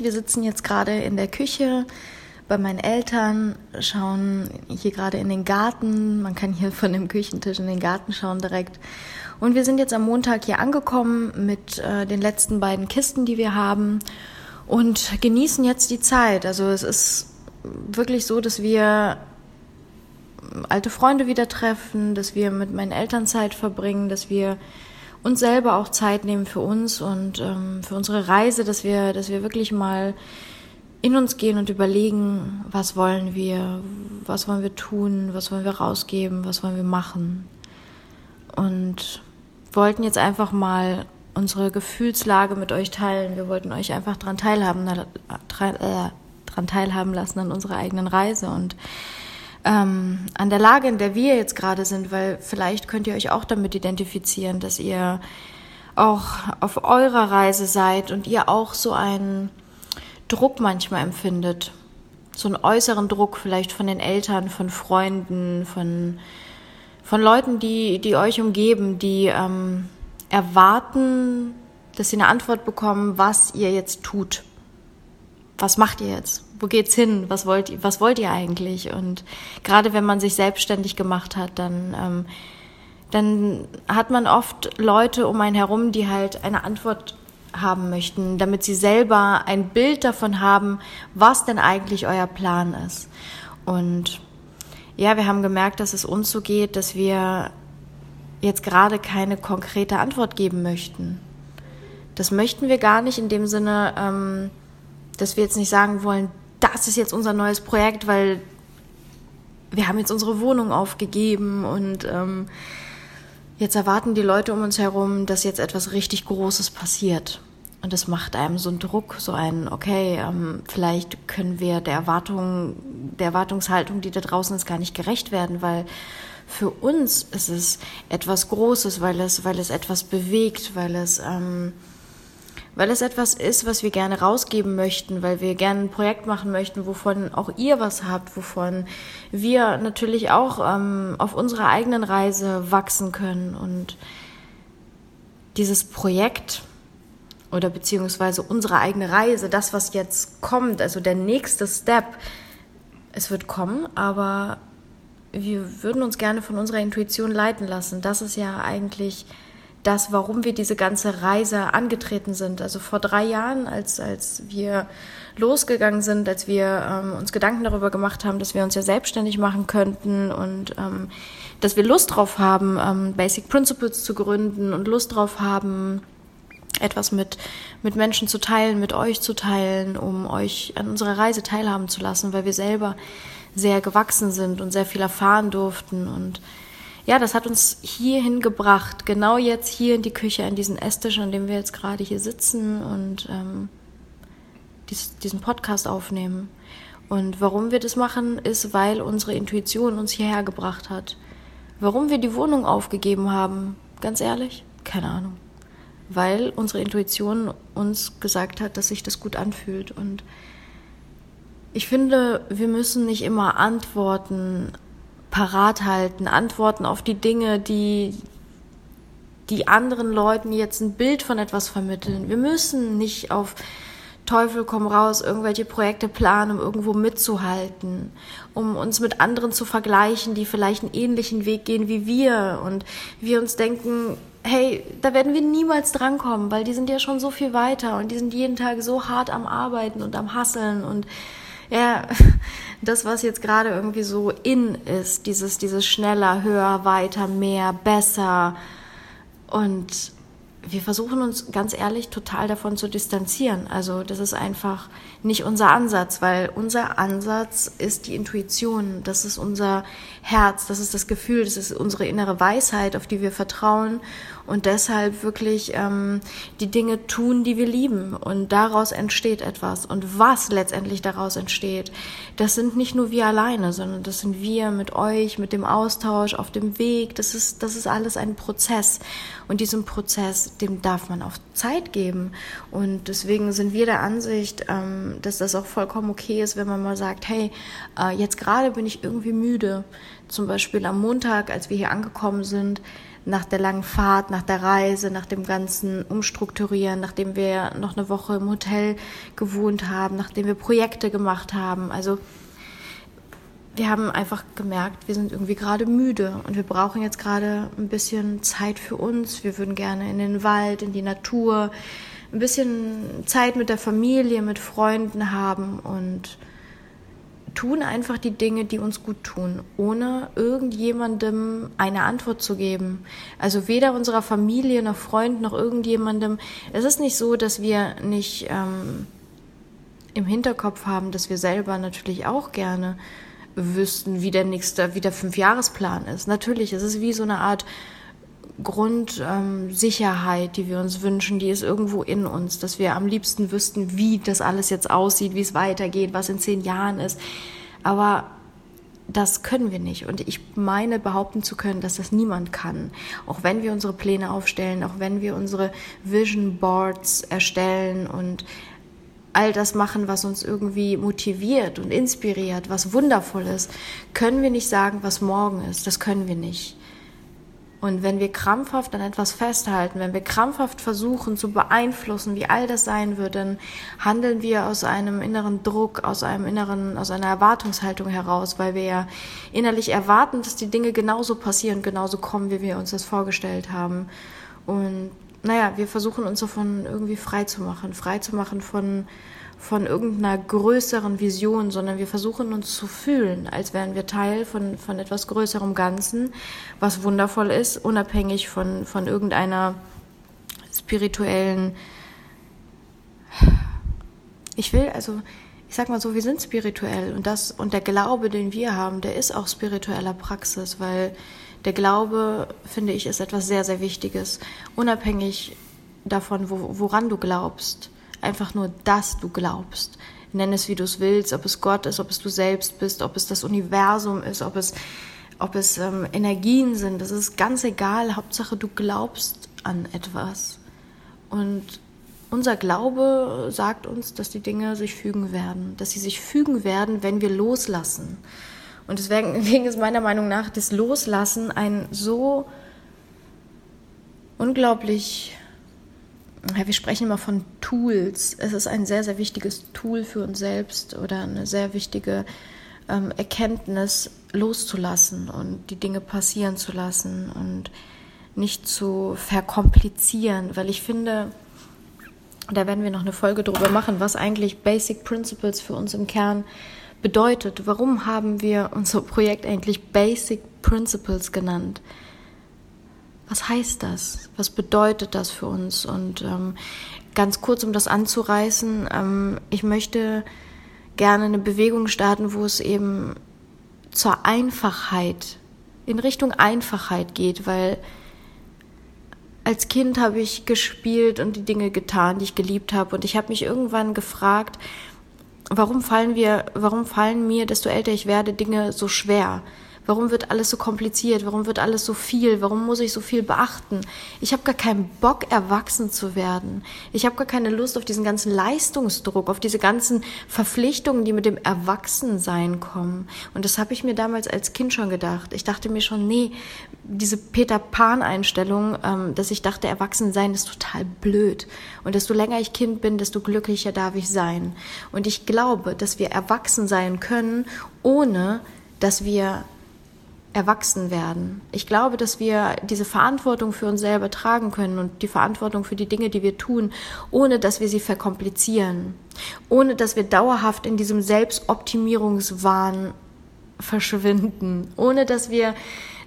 ich, wir sitzen jetzt gerade in der Küche bei meinen Eltern, schauen hier gerade in den Garten. Man kann hier von dem Küchentisch in den Garten schauen direkt. Und wir sind jetzt am Montag hier angekommen mit äh, den letzten beiden Kisten, die wir haben und genießen jetzt die Zeit. Also es ist wirklich so, dass wir alte Freunde wieder treffen, dass wir mit meinen Eltern Zeit verbringen, dass wir uns selber auch Zeit nehmen für uns und ähm, für unsere Reise, dass wir, dass wir wirklich mal in uns gehen und überlegen, was wollen wir, was wollen wir tun, was wollen wir rausgeben, was wollen wir machen. Und wollten jetzt einfach mal unsere Gefühlslage mit euch teilen. Wir wollten euch einfach daran teilhaben, äh, dran teilhaben lassen an unserer eigenen Reise und ähm, an der Lage, in der wir jetzt gerade sind, weil vielleicht könnt ihr euch auch damit identifizieren, dass ihr auch auf eurer Reise seid und ihr auch so einen Druck manchmal empfindet. So einen äußeren Druck vielleicht von den Eltern, von Freunden, von, von Leuten, die, die euch umgeben, die ähm, erwarten, dass sie eine Antwort bekommen, was ihr jetzt tut. Was macht ihr jetzt? Wo geht's hin? Was wollt ihr, was wollt ihr eigentlich? Und gerade wenn man sich selbstständig gemacht hat, dann, ähm, dann hat man oft Leute um einen herum, die halt eine Antwort haben möchten, damit sie selber ein Bild davon haben, was denn eigentlich euer Plan ist. Und ja, wir haben gemerkt, dass es uns so geht, dass wir jetzt gerade keine konkrete Antwort geben möchten. Das möchten wir gar nicht in dem Sinne, ähm, dass wir jetzt nicht sagen wollen, das ist jetzt unser neues Projekt, weil wir haben jetzt unsere Wohnung aufgegeben und ähm, jetzt erwarten die Leute um uns herum, dass jetzt etwas richtig Großes passiert. Und das macht einem so einen Druck, so einen, okay, ähm, vielleicht können wir der Erwartung, der Erwartungshaltung, die da draußen ist, gar nicht gerecht werden, weil für uns ist es etwas Großes, weil es, weil es etwas bewegt, weil es ähm, weil es etwas ist, was wir gerne rausgeben möchten, weil wir gerne ein Projekt machen möchten, wovon auch ihr was habt, wovon wir natürlich auch ähm, auf unserer eigenen Reise wachsen können. Und dieses Projekt oder beziehungsweise unsere eigene Reise, das, was jetzt kommt, also der nächste Step, es wird kommen, aber wir würden uns gerne von unserer Intuition leiten lassen. Das ist ja eigentlich das, warum wir diese ganze Reise angetreten sind. Also vor drei Jahren, als, als wir losgegangen sind, als wir ähm, uns Gedanken darüber gemacht haben, dass wir uns ja selbstständig machen könnten und ähm, dass wir Lust drauf haben, ähm, Basic Principles zu gründen und Lust drauf haben, etwas mit, mit Menschen zu teilen, mit euch zu teilen, um euch an unserer Reise teilhaben zu lassen, weil wir selber sehr gewachsen sind und sehr viel erfahren durften und ja, das hat uns hierhin gebracht, genau jetzt hier in die Küche, an diesen Esstisch, an dem wir jetzt gerade hier sitzen und ähm, dies, diesen Podcast aufnehmen. Und warum wir das machen, ist, weil unsere Intuition uns hierher gebracht hat. Warum wir die Wohnung aufgegeben haben, ganz ehrlich, keine Ahnung. Weil unsere Intuition uns gesagt hat, dass sich das gut anfühlt. Und ich finde, wir müssen nicht immer antworten parat halten, Antworten auf die Dinge, die die anderen Leuten jetzt ein Bild von etwas vermitteln. Wir müssen nicht auf Teufel komm raus irgendwelche Projekte planen, um irgendwo mitzuhalten, um uns mit anderen zu vergleichen, die vielleicht einen ähnlichen Weg gehen wie wir und wir uns denken, hey, da werden wir niemals drankommen, weil die sind ja schon so viel weiter und die sind jeden Tag so hart am Arbeiten und am Hasseln und ja, das, was jetzt gerade irgendwie so in ist, dieses, dieses schneller, höher, weiter, mehr, besser. Und wir versuchen uns ganz ehrlich total davon zu distanzieren. Also das ist einfach nicht unser Ansatz, weil unser Ansatz ist die Intuition, das ist unser Herz, das ist das Gefühl, das ist unsere innere Weisheit, auf die wir vertrauen und deshalb wirklich ähm, die Dinge tun, die wir lieben. Und daraus entsteht etwas. Und was letztendlich daraus entsteht, das sind nicht nur wir alleine, sondern das sind wir mit euch, mit dem Austausch, auf dem Weg. Das ist, das ist alles ein Prozess. Und diesem Prozess, dem darf man auch Zeit geben. Und deswegen sind wir der Ansicht, ähm, dass das auch vollkommen okay ist, wenn man mal sagt, hey, äh, jetzt gerade bin ich irgendwie müde zum Beispiel am Montag, als wir hier angekommen sind, nach der langen Fahrt, nach der Reise, nach dem ganzen Umstrukturieren, nachdem wir noch eine Woche im Hotel gewohnt haben, nachdem wir Projekte gemacht haben. Also wir haben einfach gemerkt, wir sind irgendwie gerade müde und wir brauchen jetzt gerade ein bisschen Zeit für uns. Wir würden gerne in den Wald, in die Natur, ein bisschen Zeit mit der Familie, mit Freunden haben und tun einfach die Dinge, die uns gut tun, ohne irgendjemandem eine Antwort zu geben. Also weder unserer Familie noch Freunden noch irgendjemandem. Es ist nicht so, dass wir nicht ähm, im Hinterkopf haben, dass wir selber natürlich auch gerne wüssten, wie der nächste, wie der Fünfjahresplan ist. Natürlich, es ist wie so eine Art Grundsicherheit, ähm, die wir uns wünschen, die ist irgendwo in uns, dass wir am liebsten wüssten, wie das alles jetzt aussieht, wie es weitergeht, was in zehn Jahren ist. Aber das können wir nicht. Und ich meine behaupten zu können, dass das niemand kann. Auch wenn wir unsere Pläne aufstellen, auch wenn wir unsere Vision Boards erstellen und all das machen, was uns irgendwie motiviert und inspiriert, was wundervoll ist, können wir nicht sagen, was morgen ist. Das können wir nicht. Und wenn wir krampfhaft an etwas festhalten, wenn wir krampfhaft versuchen zu beeinflussen, wie all das sein wird, dann handeln wir aus einem inneren Druck, aus einem inneren, aus einer Erwartungshaltung heraus, weil wir ja innerlich erwarten, dass die Dinge genauso passieren, genauso kommen, wie wir uns das vorgestellt haben. Und naja, wir versuchen uns davon irgendwie frei zu machen, frei zu machen von, von irgendeiner größeren Vision, sondern wir versuchen uns zu fühlen, als wären wir Teil von, von etwas größerem Ganzen, was wundervoll ist, unabhängig von, von irgendeiner spirituellen. Ich will, also, ich sag mal so, wir sind spirituell und das, und der Glaube, den wir haben, der ist auch spiritueller Praxis, weil der Glaube, finde ich, ist etwas sehr, sehr Wichtiges. Unabhängig davon, wo, woran du glaubst. Einfach nur, dass du glaubst. Nenn es, wie du es willst, ob es Gott ist, ob es du selbst bist, ob es das Universum ist, ob es, ob es ähm, Energien sind. Das ist ganz egal. Hauptsache, du glaubst an etwas. Und unser Glaube sagt uns, dass die Dinge sich fügen werden, dass sie sich fügen werden, wenn wir loslassen. Und deswegen ist meiner Meinung nach das Loslassen ein so unglaublich, wir sprechen immer von Tools. Es ist ein sehr, sehr wichtiges Tool für uns selbst oder eine sehr wichtige ähm, Erkenntnis loszulassen und die Dinge passieren zu lassen und nicht zu verkomplizieren, weil ich finde, da werden wir noch eine Folge drüber machen, was eigentlich Basic Principles für uns im Kern bedeutet. Warum haben wir unser Projekt eigentlich Basic Principles genannt? Was heißt das? Was bedeutet das für uns? Und ähm, ganz kurz, um das anzureißen, ähm, ich möchte gerne eine Bewegung starten, wo es eben zur Einfachheit, in Richtung Einfachheit geht, weil als Kind habe ich gespielt und die Dinge getan, die ich geliebt habe. Und ich habe mich irgendwann gefragt, warum fallen wir, warum fallen mir, desto älter ich werde, Dinge so schwer? Warum wird alles so kompliziert? Warum wird alles so viel? Warum muss ich so viel beachten? Ich habe gar keinen Bock, erwachsen zu werden. Ich habe gar keine Lust auf diesen ganzen Leistungsdruck, auf diese ganzen Verpflichtungen, die mit dem Erwachsensein kommen. Und das habe ich mir damals als Kind schon gedacht. Ich dachte mir schon, nee, diese Peter Pan-Einstellung, ähm, dass ich dachte, Erwachsensein ist total blöd. Und desto länger ich Kind bin, desto glücklicher darf ich sein. Und ich glaube, dass wir erwachsen sein können, ohne dass wir erwachsen werden. Ich glaube, dass wir diese Verantwortung für uns selber tragen können und die Verantwortung für die Dinge, die wir tun, ohne dass wir sie verkomplizieren, ohne dass wir dauerhaft in diesem Selbstoptimierungswahn verschwinden, ohne dass wir,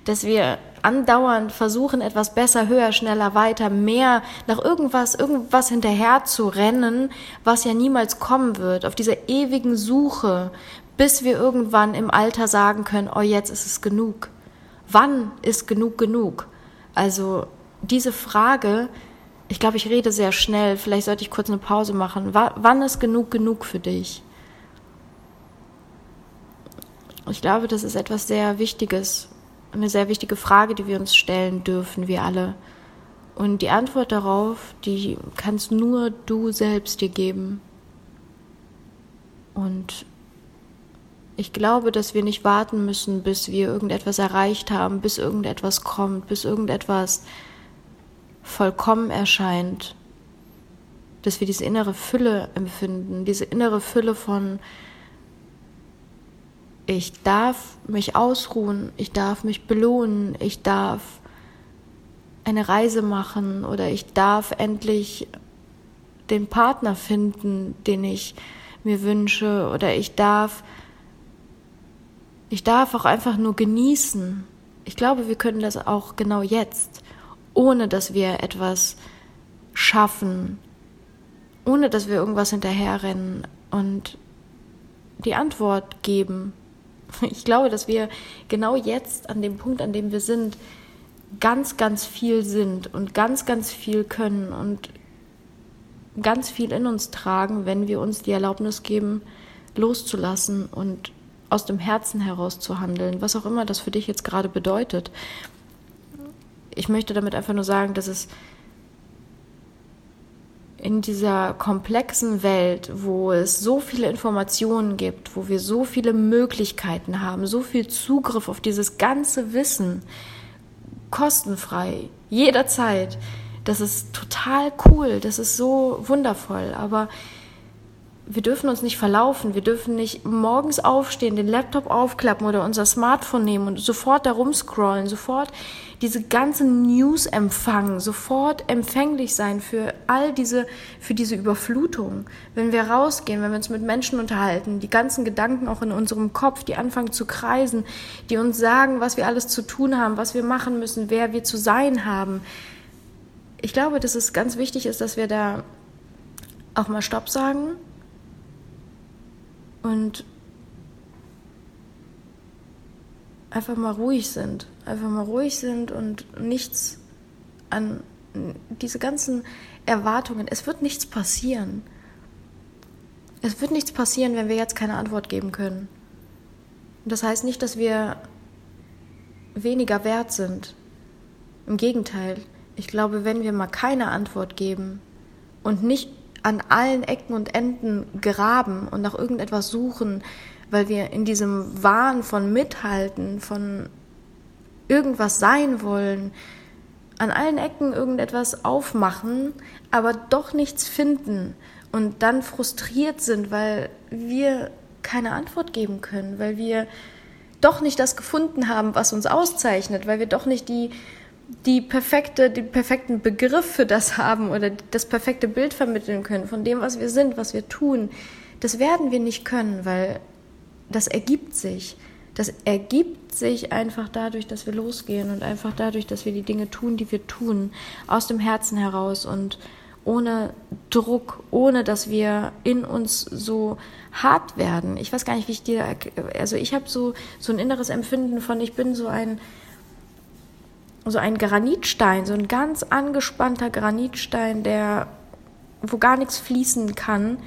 dass wir andauernd versuchen, etwas besser, höher, schneller, weiter, mehr nach irgendwas, irgendwas hinterher zu rennen, was ja niemals kommen wird, auf dieser ewigen Suche bis wir irgendwann im Alter sagen können, oh, jetzt ist es genug. Wann ist genug genug? Also diese Frage, ich glaube, ich rede sehr schnell, vielleicht sollte ich kurz eine Pause machen. wann ist genug genug für dich? Ich glaube, das ist etwas sehr Wichtiges, eine sehr wichtige Frage, die wir uns stellen dürfen, wir alle. Und die Antwort darauf, die kannst nur du selbst dir geben. Und Ich glaube, dass wir nicht warten müssen, bis wir irgendetwas erreicht haben, bis irgendetwas kommt, bis irgendetwas vollkommen erscheint. Dass wir diese innere Fülle empfinden, diese innere Fülle von ich darf mich ausruhen, ich darf mich belohnen, ich darf eine Reise machen oder ich darf endlich den Partner finden, den ich mir wünsche oder ich darf ich darf auch einfach nur genießen. Ich glaube, wir können das auch genau jetzt, ohne dass wir etwas schaffen, ohne dass wir irgendwas hinterherrennen und die Antwort geben. Ich glaube, dass wir genau jetzt an dem Punkt, an dem wir sind, ganz, ganz viel sind und ganz, ganz viel können und ganz viel in uns tragen, wenn wir uns die Erlaubnis geben, loszulassen und aus dem Herzen heraus zu handeln, was auch immer das für dich jetzt gerade bedeutet. Ich möchte damit einfach nur sagen, dass es in dieser komplexen Welt, wo es so viele Informationen gibt, wo wir so viele Möglichkeiten haben, so viel Zugriff auf dieses ganze Wissen, kostenfrei, jederzeit, das ist total cool, das ist so wundervoll, aber wir dürfen uns nicht verlaufen. Wir dürfen nicht morgens aufstehen, den Laptop aufklappen oder unser Smartphone nehmen und sofort da rumscrollen, sofort diese ganzen News empfangen, sofort empfänglich sein für all diese, für diese Überflutung. Wenn wir rausgehen, wenn wir uns mit Menschen unterhalten, die ganzen Gedanken auch in unserem Kopf, die anfangen zu kreisen, die uns sagen, was wir alles zu tun haben, was wir machen müssen, wer wir zu sein haben. Ich glaube, dass es ganz wichtig ist, dass wir da auch mal Stopp sagen und einfach mal ruhig sind. Einfach mal ruhig sind und nichts an diese ganzen Erwartungen. Es wird nichts passieren. Es wird nichts passieren, wenn wir jetzt keine Antwort geben können. Das heißt nicht, dass wir weniger wert sind. Im Gegenteil. Ich glaube, wenn wir mal keine Antwort geben und nicht an allen Ecken und Enden graben und nach irgendetwas suchen, weil wir in diesem Wahn von Mithalten, von irgendwas sein wollen, an allen Ecken irgendetwas aufmachen, aber doch nichts finden und dann frustriert sind, weil wir keine Antwort geben können, weil wir doch nicht das gefunden haben, was uns auszeichnet, weil wir doch nicht die die perfekte, den perfekten Begriff für das haben oder das perfekte Bild vermitteln können von dem, was wir sind, was wir tun, das werden wir nicht können, weil das ergibt sich. Das ergibt sich einfach dadurch, dass wir losgehen und einfach dadurch, dass wir die Dinge tun, die wir tun, aus dem Herzen heraus und ohne Druck, ohne dass wir in uns so hart werden. Ich weiß gar nicht, wie ich dir, also ich habe so so ein inneres Empfinden von, ich bin so ein so ein Granitstein, so ein ganz angespannter Granitstein, der, wo gar nichts fließen kann,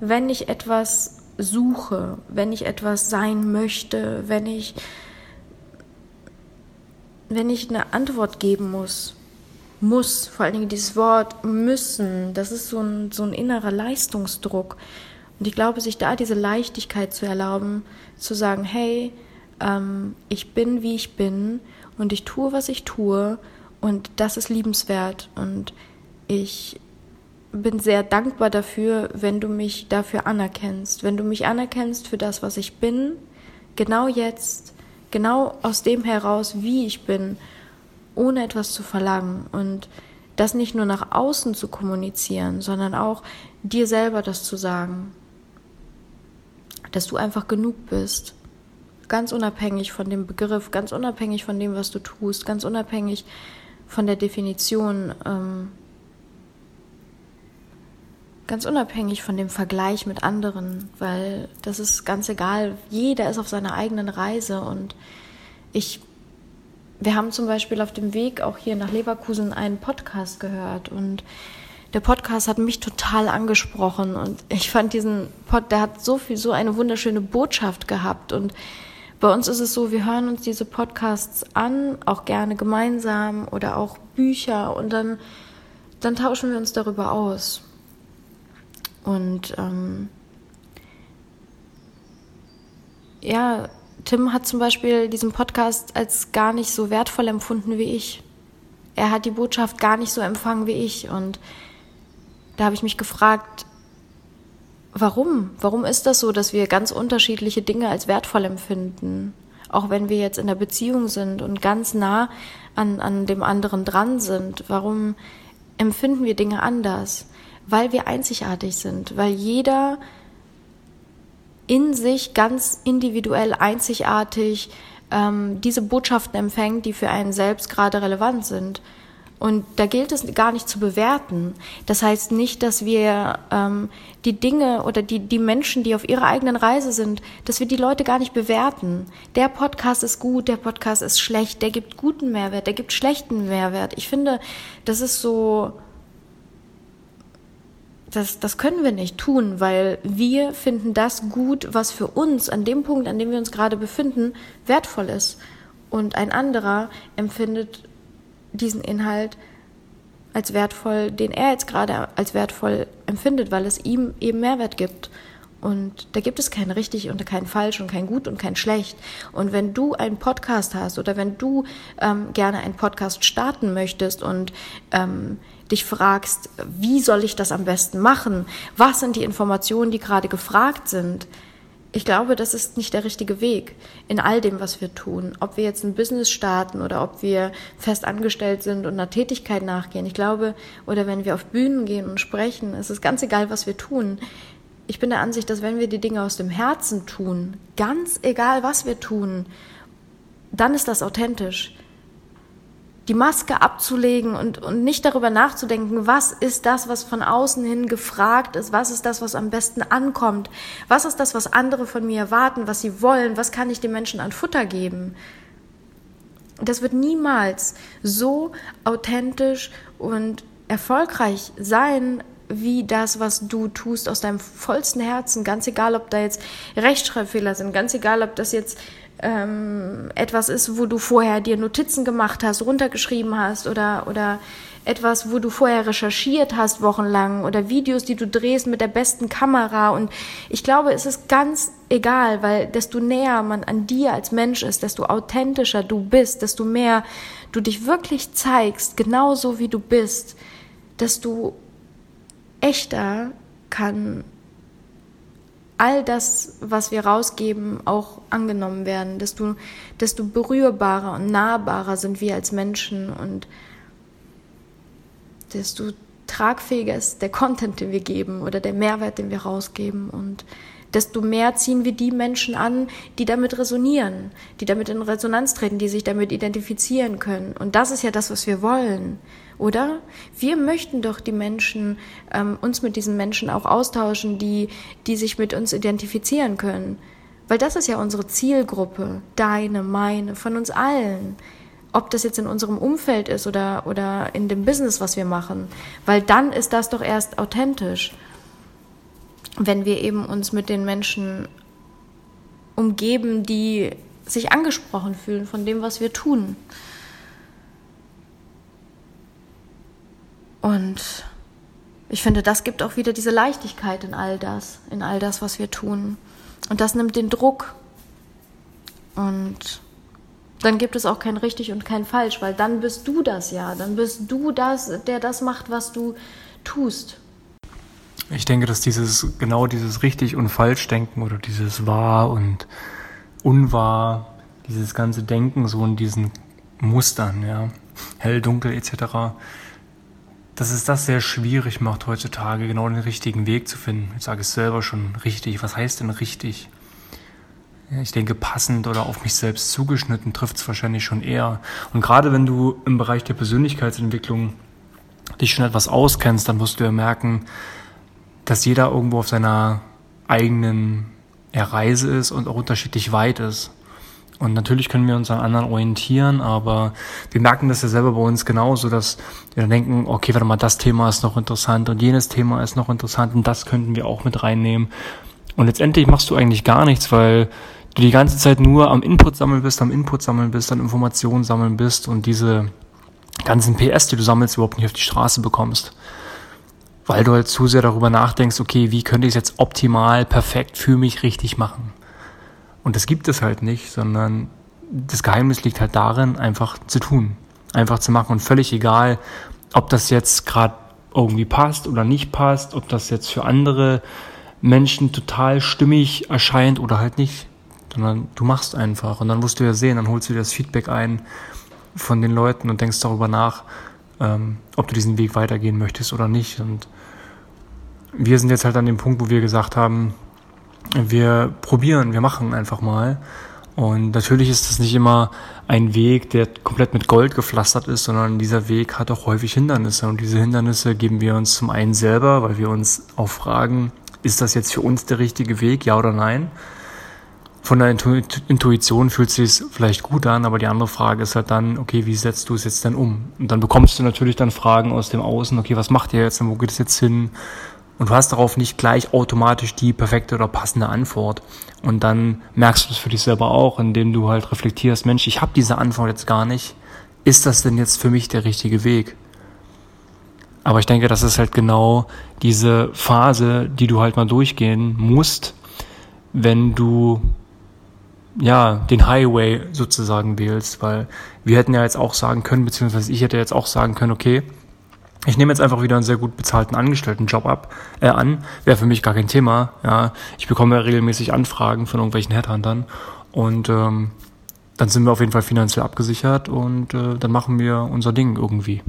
wenn ich etwas suche, wenn ich etwas sein möchte, wenn ich, wenn ich eine Antwort geben muss. Muss, vor allen Dingen dieses Wort müssen, das ist so ein, so ein innerer Leistungsdruck. Und ich glaube, sich da diese Leichtigkeit zu erlauben, zu sagen, hey, ähm, ich bin, wie ich bin und ich tue, was ich tue. Und das ist liebenswert. Und ich bin sehr dankbar dafür, wenn du mich dafür anerkennst, wenn du mich anerkennst für das, was ich bin, genau jetzt, genau aus dem heraus, wie ich bin, ohne etwas zu verlangen. Und das nicht nur nach außen zu kommunizieren, sondern auch dir selber das zu sagen, dass du einfach genug bist ganz unabhängig von dem Begriff, ganz unabhängig von dem, was du tust, ganz unabhängig von der Definition, ähm, ganz unabhängig von dem Vergleich mit anderen, weil das ist ganz egal. Jeder ist auf seiner eigenen Reise und ich, wir haben zum Beispiel auf dem Weg auch hier nach Leverkusen einen Podcast gehört und der Podcast hat mich total angesprochen und ich fand diesen Pod, der hat so viel, so eine wunderschöne Botschaft gehabt und bei uns ist es so, wir hören uns diese Podcasts an, auch gerne gemeinsam oder auch Bücher und dann, dann tauschen wir uns darüber aus. Und ähm, ja, Tim hat zum Beispiel diesen Podcast als gar nicht so wertvoll empfunden wie ich. Er hat die Botschaft gar nicht so empfangen wie ich. Und da habe ich mich gefragt, warum? Warum ist das so, dass wir ganz unterschiedliche Dinge als wertvoll empfinden? Auch wenn wir jetzt in der Beziehung sind und ganz nah an, an dem anderen dran sind. Warum empfinden wir Dinge anders? Weil wir einzigartig sind, weil jeder in sich ganz individuell einzigartig ähm, diese Botschaften empfängt, die für einen selbst gerade relevant sind. Und da gilt es gar nicht zu bewerten. Das heißt nicht, dass wir ähm, die Dinge oder die, die Menschen, die auf ihrer eigenen Reise sind, dass wir die Leute gar nicht bewerten. Der Podcast ist gut, der Podcast ist schlecht, der gibt guten Mehrwert, der gibt schlechten Mehrwert. Ich finde, das ist so, das, das können wir nicht tun, weil wir finden das gut, was für uns an dem Punkt, an dem wir uns gerade befinden, wertvoll ist. Und ein anderer empfindet diesen Inhalt als wertvoll, den er jetzt gerade als wertvoll empfindet, weil es ihm eben Mehrwert gibt. Und da gibt es kein richtig und kein falsch und kein gut und kein schlecht. Und wenn du einen Podcast hast oder wenn du ähm, gerne einen Podcast starten möchtest und ähm, dich fragst, wie soll ich das am besten machen? Was sind die Informationen, die gerade gefragt sind? Ich glaube, das ist nicht der richtige Weg in all dem, was wir tun. Ob wir jetzt ein Business starten oder ob wir fest angestellt sind und einer Tätigkeit nachgehen. Ich glaube, oder wenn wir auf Bühnen gehen und sprechen, es ist ganz egal, was wir tun. Ich bin der Ansicht, dass wenn wir die Dinge aus dem Herzen tun, ganz egal, was wir tun, dann ist das authentisch die Maske abzulegen und, und nicht darüber nachzudenken, was ist das, was von außen hin gefragt ist, was ist das, was am besten ankommt, was ist das, was andere von mir erwarten, was sie wollen, was kann ich den Menschen an Futter geben. Das wird niemals so authentisch und erfolgreich sein, wie das, was du tust aus deinem vollsten Herzen, ganz egal, ob da jetzt Rechtschreibfehler sind, ganz egal, ob das jetzt ähm, etwas ist, wo du vorher dir Notizen gemacht hast, runtergeschrieben hast oder, oder etwas, wo du vorher recherchiert hast wochenlang oder Videos, die du drehst mit der besten Kamera. Und ich glaube, es ist ganz egal, weil desto näher man an dir als Mensch ist, desto authentischer du bist, desto mehr du dich wirklich zeigst, genauso wie du bist, desto echter kann all das, was wir rausgeben, auch angenommen werden, desto, desto berührbarer und nahbarer sind wir als Menschen und desto tragfähiger ist der Content, den wir geben oder der Mehrwert, den wir rausgeben. Und desto mehr ziehen wir die Menschen an, die damit resonieren, die damit in Resonanz treten, die sich damit identifizieren können. Und das ist ja das, was wir wollen oder? Wir möchten doch die Menschen, ähm, uns mit diesen Menschen auch austauschen, die, die sich mit uns identifizieren können. Weil das ist ja unsere Zielgruppe, deine, meine, von uns allen. Ob das jetzt in unserem Umfeld ist oder, oder in dem Business, was wir machen. Weil dann ist das doch erst authentisch. Wenn wir eben uns mit den Menschen umgeben, die sich angesprochen fühlen von dem, was wir tun. Und ich finde, das gibt auch wieder diese Leichtigkeit in all das, in all das, was wir tun. Und das nimmt den Druck. Und dann gibt es auch kein richtig und kein falsch, weil dann bist du das ja. Dann bist du das, der das macht, was du tust. Ich denke, dass dieses, genau dieses richtig und falsch denken oder dieses wahr und unwahr, dieses ganze Denken so in diesen Mustern, ja, hell, dunkel etc., dass es das sehr schwierig macht heutzutage, genau den richtigen Weg zu finden. Ich sage es selber schon richtig. Was heißt denn richtig? Ich denke, passend oder auf mich selbst zugeschnitten trifft es wahrscheinlich schon eher. Und gerade wenn du im Bereich der Persönlichkeitsentwicklung dich schon etwas auskennst, dann wirst du ja merken, dass jeder irgendwo auf seiner eigenen Reise ist und auch unterschiedlich weit ist. Und natürlich können wir uns an anderen orientieren, aber wir merken das ja selber bei uns genauso, dass wir dann denken, okay, warte mal, das Thema ist noch interessant und jenes Thema ist noch interessant und das könnten wir auch mit reinnehmen. Und letztendlich machst du eigentlich gar nichts, weil du die ganze Zeit nur am Input sammeln bist, am Input sammeln bist, an Informationen sammeln bist und diese ganzen PS, die du sammelst, überhaupt nicht auf die Straße bekommst. Weil du halt zu sehr darüber nachdenkst, okay, wie könnte ich es jetzt optimal, perfekt für mich richtig machen? Und das gibt es halt nicht, sondern das Geheimnis liegt halt darin, einfach zu tun, einfach zu machen und völlig egal, ob das jetzt gerade irgendwie passt oder nicht passt, ob das jetzt für andere Menschen total stimmig erscheint oder halt nicht, sondern du machst einfach und dann musst du ja sehen, dann holst du dir das Feedback ein von den Leuten und denkst darüber nach, ähm, ob du diesen Weg weitergehen möchtest oder nicht. Und wir sind jetzt halt an dem Punkt, wo wir gesagt haben, wir probieren, wir machen einfach mal. Und natürlich ist das nicht immer ein Weg, der komplett mit Gold gepflastert ist, sondern dieser Weg hat auch häufig Hindernisse. Und diese Hindernisse geben wir uns zum einen selber, weil wir uns auch fragen, ist das jetzt für uns der richtige Weg, ja oder nein? Von der Intuition fühlt es sich vielleicht gut an, aber die andere Frage ist halt dann, okay, wie setzt du es jetzt denn um? Und dann bekommst du natürlich dann Fragen aus dem Außen, okay, was macht ihr jetzt und wo geht es jetzt hin? Und du hast darauf nicht gleich automatisch die perfekte oder passende Antwort. Und dann merkst du das für dich selber auch, indem du halt reflektierst, Mensch, ich habe diese Antwort jetzt gar nicht. Ist das denn jetzt für mich der richtige Weg? Aber ich denke, das ist halt genau diese Phase, die du halt mal durchgehen musst, wenn du ja den Highway sozusagen wählst, weil wir hätten ja jetzt auch sagen können, beziehungsweise ich hätte jetzt auch sagen können, okay, ich nehme jetzt einfach wieder einen sehr gut bezahlten Angestelltenjob ab, äh, an. Wäre für mich gar kein Thema. Ja, ich bekomme ja regelmäßig Anfragen von irgendwelchen Headhuntern und ähm, dann sind wir auf jeden Fall finanziell abgesichert und äh, dann machen wir unser Ding irgendwie.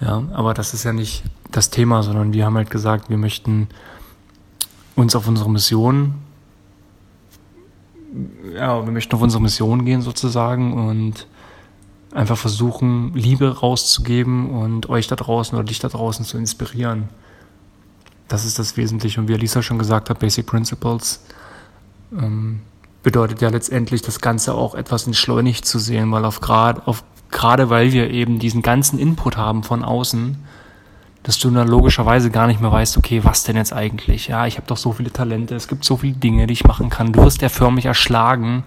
Ja, aber das ist ja nicht das Thema, sondern wir haben halt gesagt, wir möchten uns auf unsere Mission, ja, wir möchten auf unsere Mission gehen sozusagen und einfach versuchen, Liebe rauszugeben und euch da draußen oder dich da draußen zu inspirieren. Das ist das Wesentliche. Und wie Lisa schon gesagt hat, Basic Principles ähm, bedeutet ja letztendlich, das Ganze auch etwas entschleunigt zu sehen, weil auf gerade, auf, gerade weil wir eben diesen ganzen Input haben von außen, dass du dann logischerweise gar nicht mehr weißt, okay, was denn jetzt eigentlich? Ja, ich habe doch so viele Talente, es gibt so viele Dinge, die ich machen kann. Du wirst ja förmlich erschlagen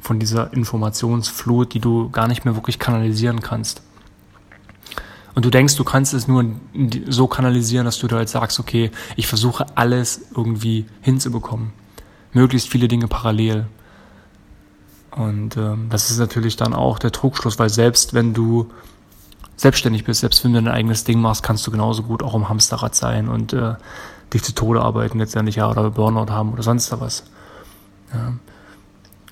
von dieser Informationsflut, die du gar nicht mehr wirklich kanalisieren kannst. Und du denkst, du kannst es nur so kanalisieren, dass du da halt sagst, okay, ich versuche alles irgendwie hinzubekommen. Möglichst viele Dinge parallel. Und ähm, das ist natürlich dann auch der Trugschluss, weil selbst wenn du selbstständig bist, selbst wenn du dein eigenes Ding machst, kannst du genauso gut auch im Hamsterrad sein und äh, dich zu Tode arbeiten letztendlich ja oder Burnout haben oder sonst was. Ja.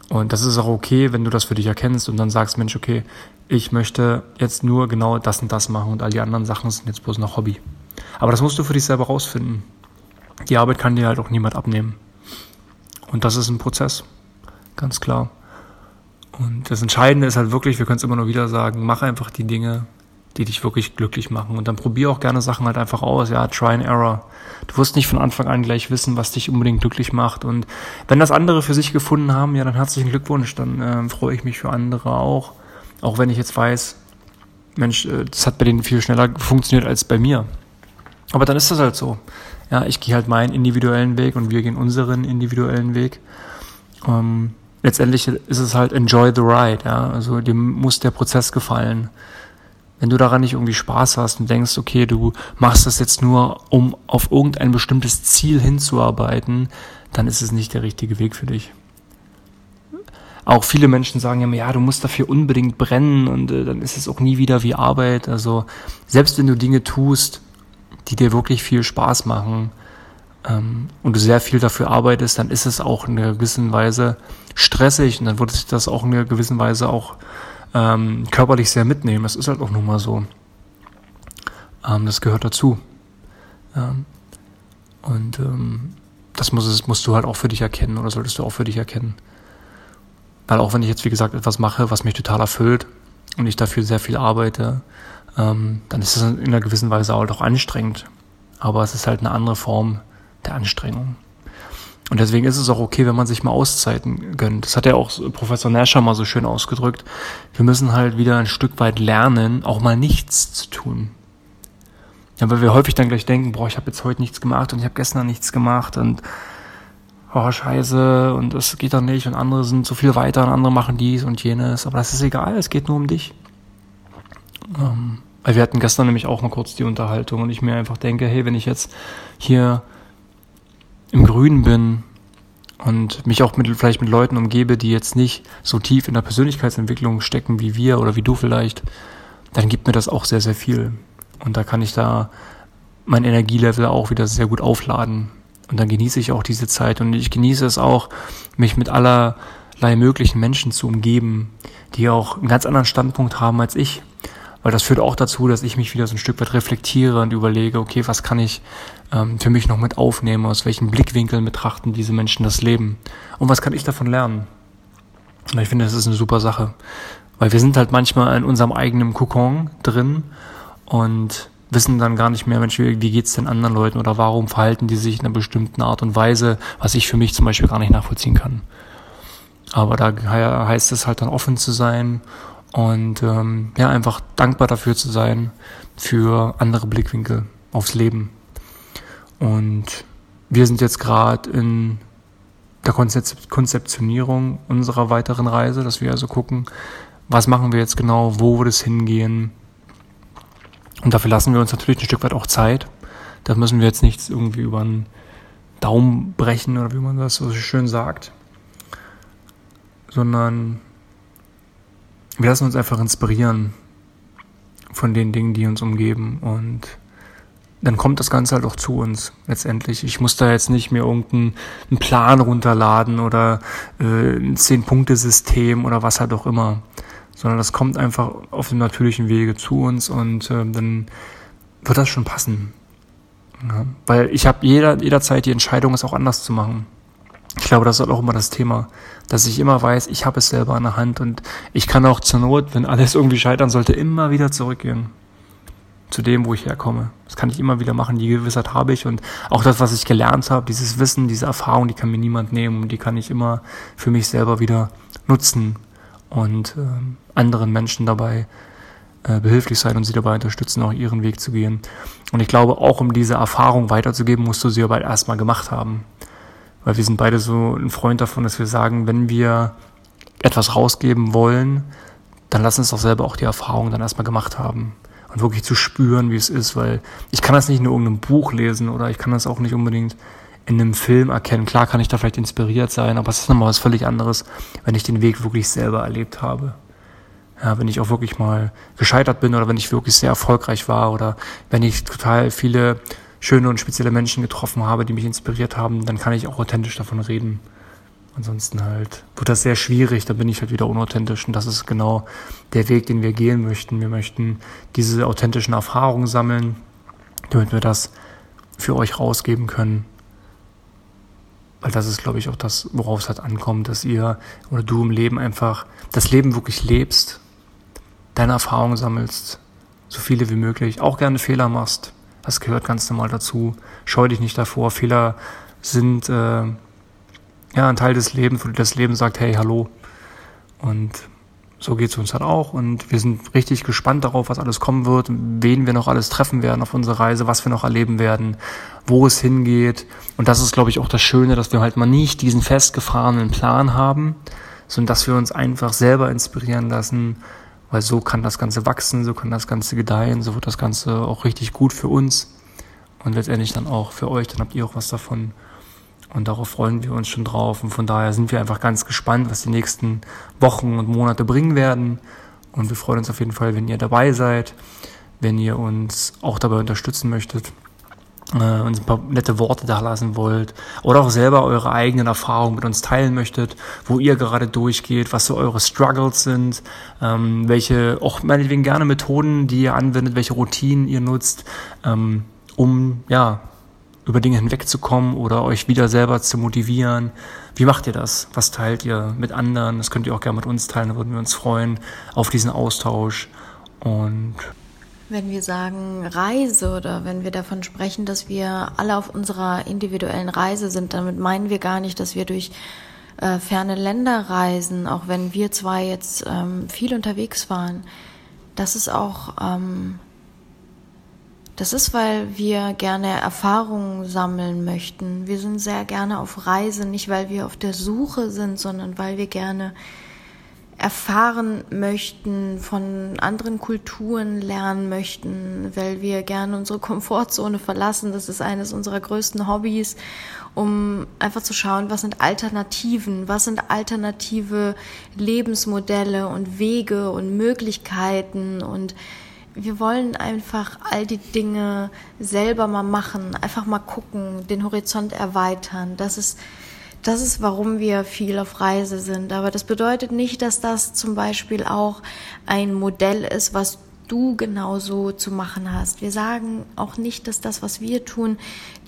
Und das ist auch okay, wenn du das für dich erkennst und dann sagst, Mensch, okay, ich möchte jetzt nur genau das und das machen und all die anderen Sachen sind jetzt bloß noch Hobby. Aber das musst du für dich selber rausfinden. Die Arbeit kann dir halt auch niemand abnehmen. Und das ist ein Prozess, ganz klar. Und das Entscheidende ist halt wirklich, wir können es immer nur wieder sagen, mach einfach die Dinge, die dich wirklich glücklich machen. Und dann probier auch gerne Sachen halt einfach aus. Ja, try and error. Du wirst nicht von Anfang an gleich wissen, was dich unbedingt glücklich macht. Und wenn das andere für sich gefunden haben, ja, dann herzlichen Glückwunsch. Dann äh, freue ich mich für andere auch. Auch wenn ich jetzt weiß, Mensch, äh, das hat bei denen viel schneller funktioniert als bei mir. Aber dann ist das halt so. Ja, ich gehe halt meinen individuellen Weg und wir gehen unseren individuellen Weg. Ähm, letztendlich ist es halt enjoy the ride. Ja, also dem muss der Prozess gefallen. Wenn du daran nicht irgendwie Spaß hast und denkst, okay, du machst das jetzt nur, um auf irgendein bestimmtes Ziel hinzuarbeiten, dann ist es nicht der richtige Weg für dich. Auch viele Menschen sagen ja, ja, du musst dafür unbedingt brennen und äh, dann ist es auch nie wieder wie Arbeit. Also selbst wenn du Dinge tust, die dir wirklich viel Spaß machen ähm, und du sehr viel dafür arbeitest, dann ist es auch in einer gewissen Weise stressig und dann wird sich das auch in einer gewissen Weise auch ähm, körperlich sehr mitnehmen. Das ist halt auch nun mal so. Ähm, das gehört dazu. Ähm, und ähm, das muss es, musst du halt auch für dich erkennen oder solltest du auch für dich erkennen. Weil auch wenn ich jetzt, wie gesagt, etwas mache, was mich total erfüllt und ich dafür sehr viel arbeite, ähm, dann ist es in einer gewissen Weise halt auch anstrengend. Aber es ist halt eine andere Form der Anstrengung. Und deswegen ist es auch okay, wenn man sich mal Auszeiten gönnt. Das hat ja auch Professor Nasher mal so schön ausgedrückt. Wir müssen halt wieder ein Stück weit lernen, auch mal nichts zu tun. Ja, weil wir häufig dann gleich denken, boah, ich habe jetzt heute nichts gemacht und ich habe gestern nichts gemacht und oh scheiße und das geht doch nicht und andere sind so viel weiter und andere machen dies und jenes. Aber das ist egal, es geht nur um dich. Ähm, wir hatten gestern nämlich auch mal kurz die Unterhaltung und ich mir einfach denke, hey, wenn ich jetzt hier im Grünen bin und mich auch mit, vielleicht mit Leuten umgebe, die jetzt nicht so tief in der Persönlichkeitsentwicklung stecken wie wir oder wie du vielleicht, dann gibt mir das auch sehr, sehr viel. Und da kann ich da mein Energielevel auch wieder sehr gut aufladen. Und dann genieße ich auch diese Zeit und ich genieße es auch, mich mit allerlei möglichen Menschen zu umgeben, die auch einen ganz anderen Standpunkt haben als ich. Weil das führt auch dazu, dass ich mich wieder so ein Stück weit reflektiere und überlege, okay, was kann ich ähm, für mich noch mit aufnehmen, aus welchen Blickwinkeln betrachten diese Menschen das Leben und was kann ich davon lernen. Und ich finde, das ist eine super Sache, weil wir sind halt manchmal in unserem eigenen Kokon drin und wissen dann gar nicht mehr, Mensch, wie, geht's den anderen Leuten oder warum verhalten die sich in einer bestimmten Art und Weise, was ich für mich zum Beispiel gar nicht nachvollziehen kann. Aber da heißt es halt dann offen zu sein und ähm, ja, einfach dankbar dafür zu sein, für andere Blickwinkel aufs Leben. Und wir sind jetzt gerade in der Konzeptionierung unserer weiteren Reise, dass wir also gucken, was machen wir jetzt genau, wo wird es hingehen. Und dafür lassen wir uns natürlich ein Stück weit auch Zeit. Da müssen wir jetzt nichts irgendwie über einen Daumen brechen oder wie man das so schön sagt, sondern wir lassen uns einfach inspirieren von den Dingen, die uns umgeben und dann kommt das Ganze halt auch zu uns letztendlich. Ich muss da jetzt nicht mehr irgendeinen Plan runterladen oder äh, ein Zehn-Punkte-System oder was halt auch immer, sondern das kommt einfach auf dem natürlichen Wege zu uns und äh, dann wird das schon passen. Ja? Weil ich habe jeder, jederzeit die Entscheidung, es auch anders zu machen. Ich glaube, das ist auch immer das Thema, dass ich immer weiß, ich habe es selber an der Hand und ich kann auch zur Not, wenn alles irgendwie scheitern sollte, immer wieder zurückgehen zu dem, wo ich herkomme. Das kann ich immer wieder machen, die Gewissheit habe ich und auch das, was ich gelernt habe, dieses Wissen, diese Erfahrung, die kann mir niemand nehmen und die kann ich immer für mich selber wieder nutzen und äh, anderen Menschen dabei äh, behilflich sein und sie dabei unterstützen, auch ihren Weg zu gehen. Und ich glaube, auch um diese Erfahrung weiterzugeben, musst du sie aber erstmal gemacht haben. Weil wir sind beide so ein Freund davon, dass wir sagen, wenn wir etwas rausgeben wollen, dann lass uns doch selber auch die Erfahrung dann erstmal gemacht haben und wirklich zu spüren, wie es ist, weil ich kann das nicht in irgendeinem Buch lesen oder ich kann das auch nicht unbedingt in einem Film erkennen. Klar kann ich da vielleicht inspiriert sein, aber es ist nochmal was völlig anderes, wenn ich den Weg wirklich selber erlebt habe. Ja, wenn ich auch wirklich mal gescheitert bin oder wenn ich wirklich sehr erfolgreich war oder wenn ich total viele schöne und spezielle Menschen getroffen habe, die mich inspiriert haben, dann kann ich auch authentisch davon reden. Ansonsten halt wird das sehr schwierig, da bin ich halt wieder unauthentisch und das ist genau der Weg, den wir gehen möchten. Wir möchten diese authentischen Erfahrungen sammeln, damit wir das für euch rausgeben können. Weil das ist, glaube ich, auch das, worauf es halt ankommt, dass ihr oder du im Leben einfach das Leben wirklich lebst, deine Erfahrungen sammelst, so viele wie möglich, auch gerne Fehler machst. Das gehört ganz normal dazu. Scheu dich nicht davor. Fehler sind äh, ja, ein Teil des Lebens, wo das Leben sagt, hey, hallo. Und so geht es uns halt auch. Und wir sind richtig gespannt darauf, was alles kommen wird, wen wir noch alles treffen werden auf unserer Reise, was wir noch erleben werden, wo es hingeht. Und das ist, glaube ich, auch das Schöne, dass wir halt mal nicht diesen festgefahrenen Plan haben, sondern dass wir uns einfach selber inspirieren lassen, weil so kann das Ganze wachsen, so kann das Ganze gedeihen, so wird das Ganze auch richtig gut für uns und letztendlich dann auch für euch, dann habt ihr auch was davon. Und darauf freuen wir uns schon drauf. Und von daher sind wir einfach ganz gespannt, was die nächsten Wochen und Monate bringen werden. Und wir freuen uns auf jeden Fall, wenn ihr dabei seid, wenn ihr uns auch dabei unterstützen möchtet, äh, uns ein paar nette Worte da lassen wollt oder auch selber eure eigenen Erfahrungen mit uns teilen möchtet, wo ihr gerade durchgeht, was so eure Struggles sind, ähm, welche auch meinetwegen gerne Methoden, die ihr anwendet, welche Routinen ihr nutzt, ähm, um ja über Dinge hinwegzukommen oder euch wieder selber zu motivieren. Wie macht ihr das? Was teilt ihr mit anderen? Das könnt ihr auch gerne mit uns teilen, da würden wir uns freuen auf diesen Austausch. Und wenn wir sagen Reise oder wenn wir davon sprechen, dass wir alle auf unserer individuellen Reise sind, damit meinen wir gar nicht, dass wir durch äh, ferne Länder reisen, auch wenn wir zwei jetzt ähm, viel unterwegs waren. Das ist auch ähm, das ist, weil wir gerne Erfahrungen sammeln möchten. Wir sind sehr gerne auf Reise, nicht weil wir auf der Suche sind, sondern weil wir gerne erfahren möchten, von anderen Kulturen lernen möchten, weil wir gerne unsere Komfortzone verlassen. Das ist eines unserer größten Hobbys, um einfach zu schauen, was sind Alternativen, was sind alternative Lebensmodelle und Wege und Möglichkeiten und wir wollen einfach all die Dinge selber mal machen, einfach mal gucken, den Horizont erweitern. Das ist das ist, warum wir viel auf Reise sind. Aber das bedeutet nicht, dass das zum Beispiel auch ein Modell ist, was du genauso zu machen hast. Wir sagen auch nicht, dass das, was wir tun,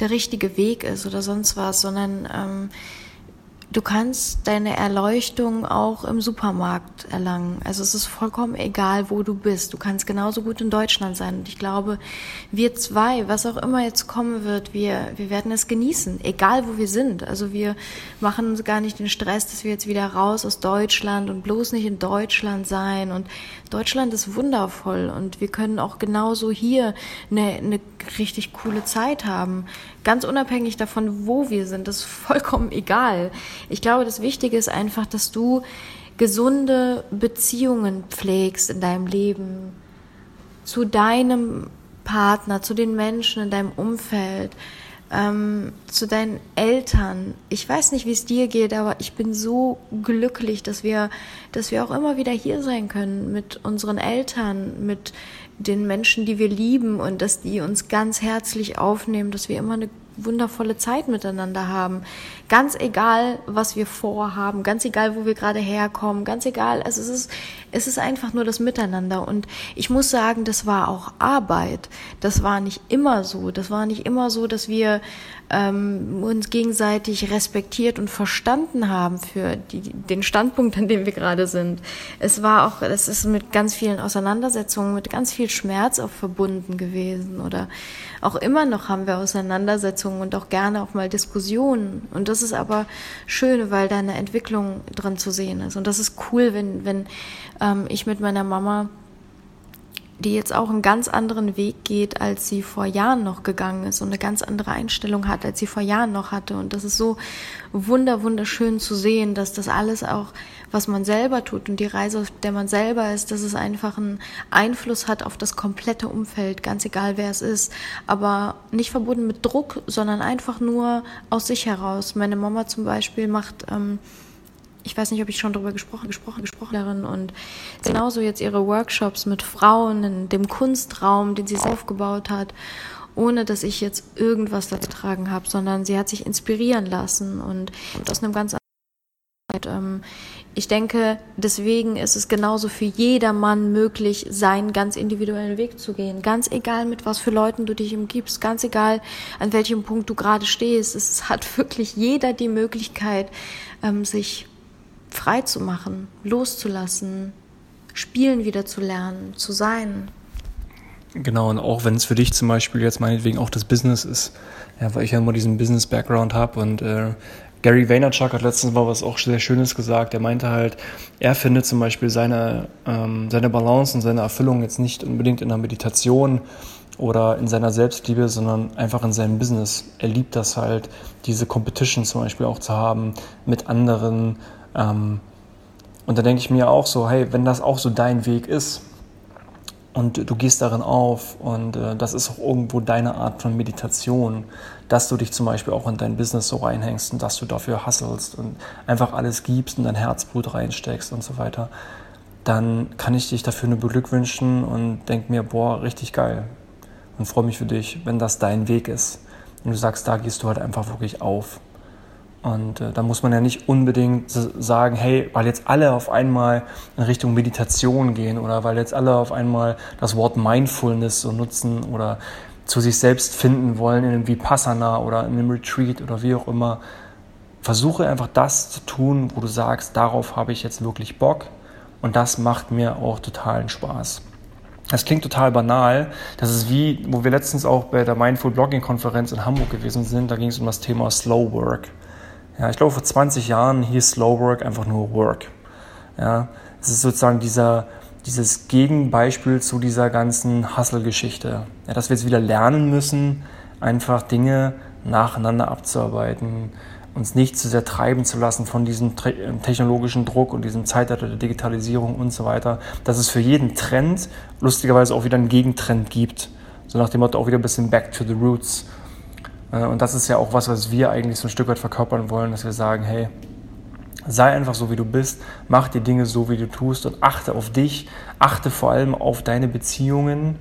der richtige Weg ist oder sonst was, sondern ähm, Du kannst deine Erleuchtung auch im Supermarkt erlangen. Also es ist vollkommen egal, wo du bist. Du kannst genauso gut in Deutschland sein. Und ich glaube, wir zwei, was auch immer jetzt kommen wird, wir, wir werden es genießen, egal wo wir sind. Also wir machen uns gar nicht den Stress, dass wir jetzt wieder raus aus Deutschland und bloß nicht in Deutschland sein. Und Deutschland ist wundervoll und wir können auch genauso hier eine, eine richtig coole Zeit haben. Ganz unabhängig davon, wo wir sind, das ist vollkommen egal. Ich glaube, das Wichtige ist einfach, dass du gesunde Beziehungen pflegst in deinem Leben zu deinem Partner, zu den Menschen in deinem Umfeld, ähm, zu deinen Eltern. Ich weiß nicht, wie es dir geht, aber ich bin so glücklich, dass wir, dass wir auch immer wieder hier sein können mit unseren Eltern, mit den Menschen, die wir lieben und dass die uns ganz herzlich aufnehmen, dass wir immer eine wundervolle Zeit miteinander haben. Ganz egal, was wir vorhaben, ganz egal, wo wir gerade herkommen, ganz egal. Also es ist, es ist einfach nur das Miteinander. Und ich muss sagen, das war auch Arbeit. Das war nicht immer so. Das war nicht immer so, dass wir ähm, uns gegenseitig respektiert und verstanden haben für die, den Standpunkt, an dem wir gerade sind. Es war auch, es ist mit ganz vielen Auseinandersetzungen, mit ganz viel Schmerz auch verbunden gewesen. Oder auch immer noch haben wir Auseinandersetzungen und auch gerne auch mal Diskussionen. Und das ist aber schön, weil da eine Entwicklung drin zu sehen ist. Und das ist cool, wenn, wenn ähm, ich mit meiner Mama die jetzt auch einen ganz anderen Weg geht, als sie vor Jahren noch gegangen ist und eine ganz andere Einstellung hat, als sie vor Jahren noch hatte. Und das ist so wunder, wunderschön zu sehen, dass das alles auch, was man selber tut und die Reise, auf der man selber ist, dass es einfach einen Einfluss hat auf das komplette Umfeld, ganz egal wer es ist. Aber nicht verbunden mit Druck, sondern einfach nur aus sich heraus. Meine Mama zum Beispiel macht, ähm, ich weiß nicht, ob ich schon darüber gesprochen, gesprochen, gesprochen darin und genauso jetzt ihre Workshops mit Frauen in dem Kunstraum, den sie aufgebaut hat, ohne dass ich jetzt irgendwas dazu tragen habe, sondern sie hat sich inspirieren lassen und aus einem ganz anderen ähm, ich denke, deswegen ist es genauso für jedermann möglich, seinen ganz individuellen Weg zu gehen. Ganz egal, mit was für Leuten du dich umgibst, ganz egal, an welchem Punkt du gerade stehst. Es hat wirklich jeder die Möglichkeit, ähm, sich frei zu machen, loszulassen, spielen wieder zu lernen, zu sein. Genau, und auch wenn es für dich zum Beispiel jetzt meinetwegen auch das Business ist, ja, weil ich ja immer diesen Business-Background habe und äh, Gary Vaynerchuk hat letztens mal was auch sehr Schönes gesagt. Er meinte halt, er findet zum Beispiel seine, ähm, seine Balance und seine Erfüllung jetzt nicht unbedingt in der Meditation oder in seiner Selbstliebe, sondern einfach in seinem Business. Er liebt das halt, diese Competition zum Beispiel auch zu haben mit anderen, ähm, und da denke ich mir auch so, hey, wenn das auch so dein Weg ist und du gehst darin auf und äh, das ist auch irgendwo deine Art von Meditation, dass du dich zum Beispiel auch in dein Business so reinhängst und dass du dafür hasselst und einfach alles gibst und dein Herzblut reinsteckst und so weiter, dann kann ich dich dafür nur beglückwünschen und denke mir, boah, richtig geil und freue mich für dich, wenn das dein Weg ist. Und du sagst, da gehst du halt einfach wirklich auf. Und äh, da muss man ja nicht unbedingt sagen, hey, weil jetzt alle auf einmal in Richtung Meditation gehen oder weil jetzt alle auf einmal das Wort Mindfulness so nutzen oder zu sich selbst finden wollen in einem Vipassana oder in einem Retreat oder wie auch immer. Versuche einfach das zu tun, wo du sagst, darauf habe ich jetzt wirklich Bock und das macht mir auch totalen Spaß. Das klingt total banal. Das ist wie, wo wir letztens auch bei der Mindful Blogging Konferenz in Hamburg gewesen sind. Da ging es um das Thema Slow Work. Ja, ich glaube, vor 20 Jahren hieß Slow Work einfach nur Work. Ja, es ist sozusagen dieser, dieses Gegenbeispiel zu dieser ganzen Hustle-Geschichte. Ja, dass wir jetzt wieder lernen müssen, einfach Dinge nacheinander abzuarbeiten uns nicht zu sehr treiben zu lassen von diesem technologischen Druck und diesem Zeitalter der Digitalisierung und so weiter, dass es für jeden Trend lustigerweise auch wieder einen Gegentrend gibt. So nach dem Motto auch wieder ein bisschen back to the roots. Äh, und das ist ja auch was, was wir eigentlich so ein Stück weit verkörpern wollen, dass wir sagen, hey, sei einfach so, wie du bist, mach die Dinge so, wie du tust und achte auf dich, achte vor allem auf deine Beziehungen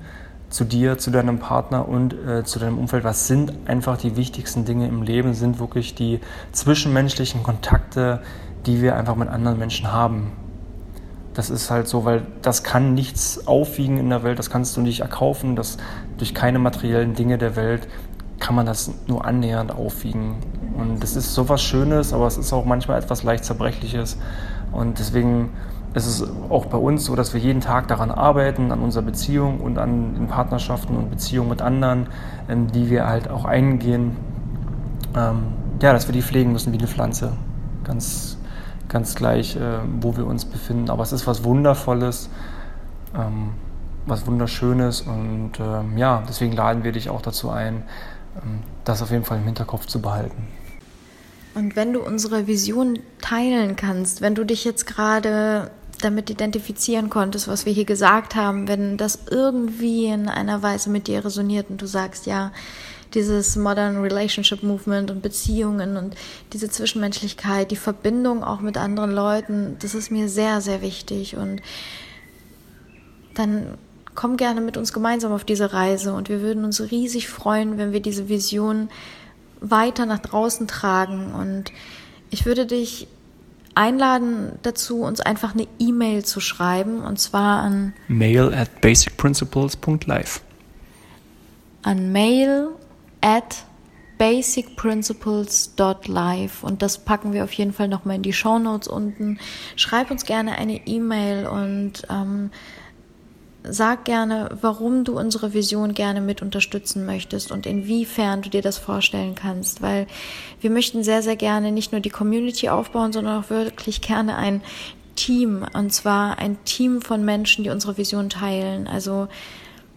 zu dir, zu deinem Partner und äh, zu deinem Umfeld. Was sind einfach die wichtigsten Dinge im Leben? Sind wirklich die zwischenmenschlichen Kontakte, die wir einfach mit anderen Menschen haben. Das ist halt so, weil das kann nichts aufwiegen in der Welt, das kannst du nicht erkaufen, das durch keine materiellen Dinge der Welt kann man das nur annähernd aufwiegen. Und das ist sowas Schönes, aber es ist auch manchmal etwas leicht Zerbrechliches. Und deswegen ist es auch bei uns so, dass wir jeden Tag daran arbeiten, an unserer Beziehung und an den Partnerschaften und Beziehungen mit anderen, ähm, die wir halt auch eingehen. Ähm, ja, dass wir die pflegen müssen wie eine Pflanze. Ganz, ganz gleich, äh, wo wir uns befinden. Aber es ist was Wundervolles. Ähm, was Wunderschönes und ähm, ja, deswegen laden wir dich auch dazu ein, das auf jeden Fall im Hinterkopf zu behalten. Und wenn du unsere Vision teilen kannst, wenn du dich jetzt gerade damit identifizieren konntest, was wir hier gesagt haben, wenn das irgendwie in einer Weise mit dir resoniert und du sagst, ja, dieses Modern Relationship Movement und Beziehungen und diese Zwischenmenschlichkeit, die Verbindung auch mit anderen Leuten, das ist mir sehr, sehr wichtig und dann komm gerne mit uns gemeinsam auf diese Reise und wir würden uns riesig freuen, wenn wir diese Vision weiter nach draußen tragen. Und ich würde dich einladen dazu, uns einfach eine E-Mail zu schreiben und zwar an mail at basicprinciples.life. An mail at basicprinciples.live und das packen wir auf jeden Fall nochmal in die Show Notes unten. Schreib uns gerne eine E-Mail und ähm, sag gerne, warum du unsere Vision gerne mit unterstützen möchtest und inwiefern du dir das vorstellen kannst, weil wir möchten sehr, sehr gerne nicht nur die Community aufbauen, sondern auch wirklich gerne ein Team und zwar ein Team von Menschen, die unsere Vision teilen. Also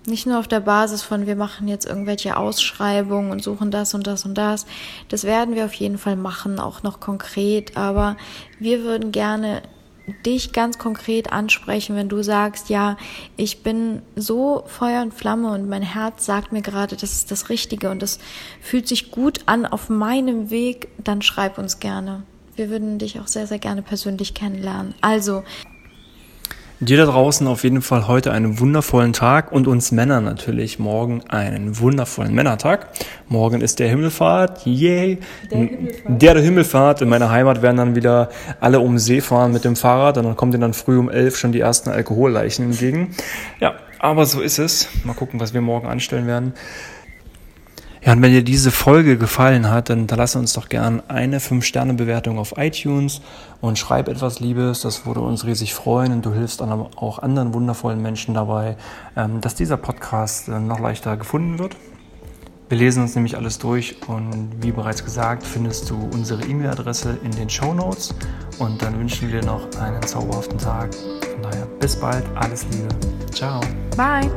nicht nur auf der Basis von, wir machen jetzt irgendwelche Ausschreibungen und suchen das und das und das. Das werden wir auf jeden Fall machen, auch noch konkret. Aber wir würden gerne dich ganz konkret ansprechen, wenn du sagst, ja, ich bin so Feuer und Flamme und mein Herz sagt mir gerade, das ist das Richtige und das fühlt sich gut an auf meinem Weg, dann schreib uns gerne. Wir würden dich auch sehr, sehr gerne persönlich kennenlernen. Also, Dir da draußen auf jeden Fall heute einen wundervollen Tag und uns Männern natürlich morgen einen wundervollen Männertag. Morgen ist der Himmelfahrt, yay! Der Himmelfahrt. Der, der Himmelfahrt. In meiner Heimat werden dann wieder alle um See fahren mit dem Fahrrad und dann kommen denen dann früh um elf schon die ersten Alkoholleichen entgegen. Ja, aber so ist es. Mal gucken, was wir morgen anstellen werden. Ja, und wenn dir diese Folge gefallen hat, dann hinterlasse uns doch gern eine 5-Sterne-Bewertung auf iTunes und schreib etwas Liebes. Das würde uns riesig freuen und du hilfst auch anderen wundervollen Menschen dabei, ähm, dass dieser Podcast äh, noch leichter gefunden wird. Wir lesen uns nämlich alles durch und wie bereits gesagt, findest du unsere E-Mail-Adresse in den Show Notes und dann wünschen wir dir noch einen zauberhaften Tag. Von daher bis bald, alles Liebe. Ciao. Bye.